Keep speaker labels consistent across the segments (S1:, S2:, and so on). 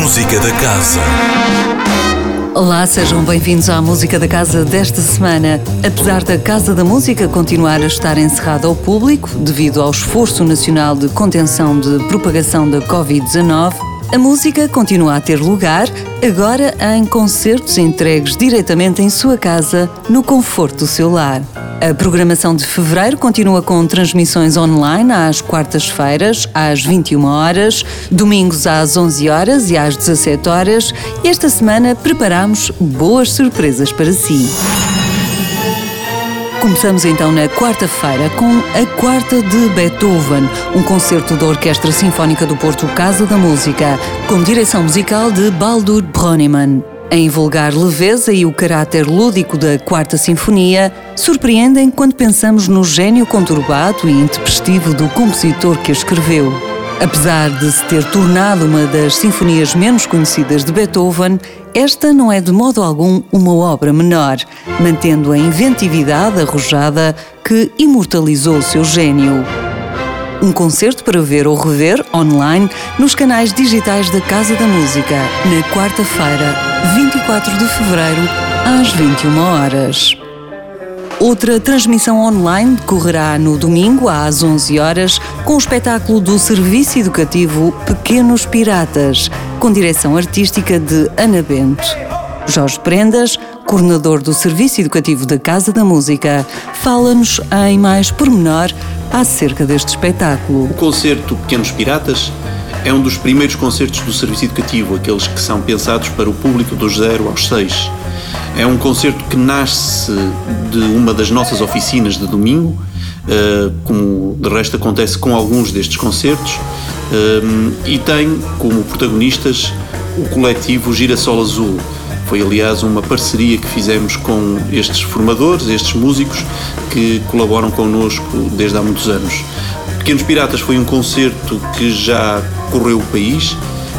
S1: Música da Casa.
S2: Olá, sejam bem-vindos à Música da Casa desta semana. Apesar da Casa da Música continuar a estar encerrada ao público devido ao esforço nacional de contenção de propagação da Covid-19, a música continua a ter lugar, agora em concertos entregues diretamente em sua casa, no conforto do seu lar. A programação de fevereiro continua com transmissões online às quartas-feiras, às 21 horas, domingos às 11 horas e às 17 horas. E esta semana preparamos boas surpresas para si. Começamos então na quarta-feira com a Quarta de Beethoven, um concerto da Orquestra Sinfónica do Porto Casa da Música, com direção musical de Baldur Brönnimann. A invulgar leveza e o caráter lúdico da Quarta Sinfonia surpreendem quando pensamos no gênio conturbado e intempestivo do compositor que a escreveu. Apesar de se ter tornado uma das sinfonias menos conhecidas de Beethoven, esta não é de modo algum uma obra menor, mantendo a inventividade arrojada que imortalizou o seu gênio. Um concerto para ver ou rever online nos canais digitais da Casa da Música, na quarta-feira, 24 de fevereiro, às 21 horas. Outra transmissão online decorrerá no domingo às 11 horas com o espetáculo do Serviço Educativo Pequenos Piratas, com direção artística de Ana Bento. Jorge Prendas, coordenador do Serviço Educativo da Casa da Música, fala-nos em mais pormenor acerca deste espetáculo.
S3: O concerto Pequenos Piratas é um dos primeiros concertos do Serviço Educativo, aqueles que são pensados para o público dos 0 aos 6. É um concerto que nasce de uma das nossas oficinas de domingo, eh, como de resto acontece com alguns destes concertos, eh, e tem como protagonistas o coletivo Girassol Azul. Foi, aliás, uma parceria que fizemos com estes formadores, estes músicos que colaboram connosco desde há muitos anos. Pequenos Piratas foi um concerto que já correu o país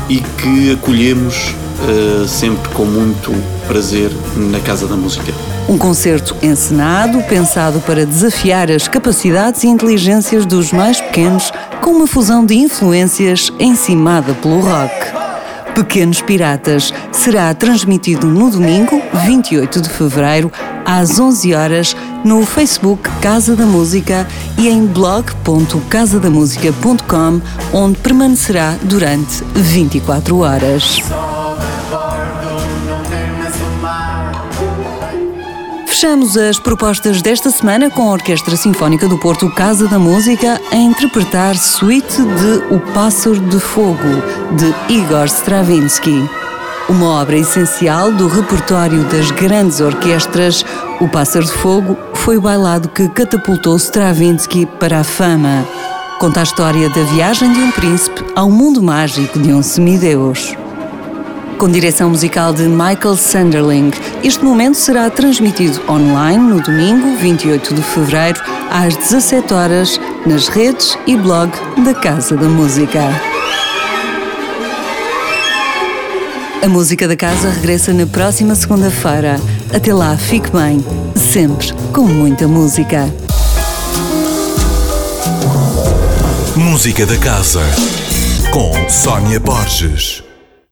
S3: e que acolhemos uh, sempre com muito prazer na Casa da Música.
S2: Um concerto encenado, pensado para desafiar as capacidades e inteligências dos mais pequenos, com uma fusão de influências encimada pelo rock. Pequenos Piratas será transmitido no domingo, 28 de fevereiro, às 11 horas, no Facebook Casa da Música e em blog.casadamusica.com, onde permanecerá durante 24 horas. Fechamos as propostas desta semana com a Orquestra Sinfónica do Porto Casa da Música a interpretar Suite de O Pássaro de Fogo, de Igor Stravinsky. Uma obra essencial do repertório das grandes orquestras, O Pássaro de Fogo foi o bailado que catapultou Stravinsky para a fama. Conta a história da viagem de um príncipe ao mundo mágico de um semideus com direção musical de Michael Sanderling. Este momento será transmitido online no domingo, 28 de fevereiro, às 17 horas, nas redes e blog da Casa da Música. A música da casa regressa na próxima segunda-feira. Até lá, fique bem, sempre com muita música.
S1: Música da Casa com Sónia Borges.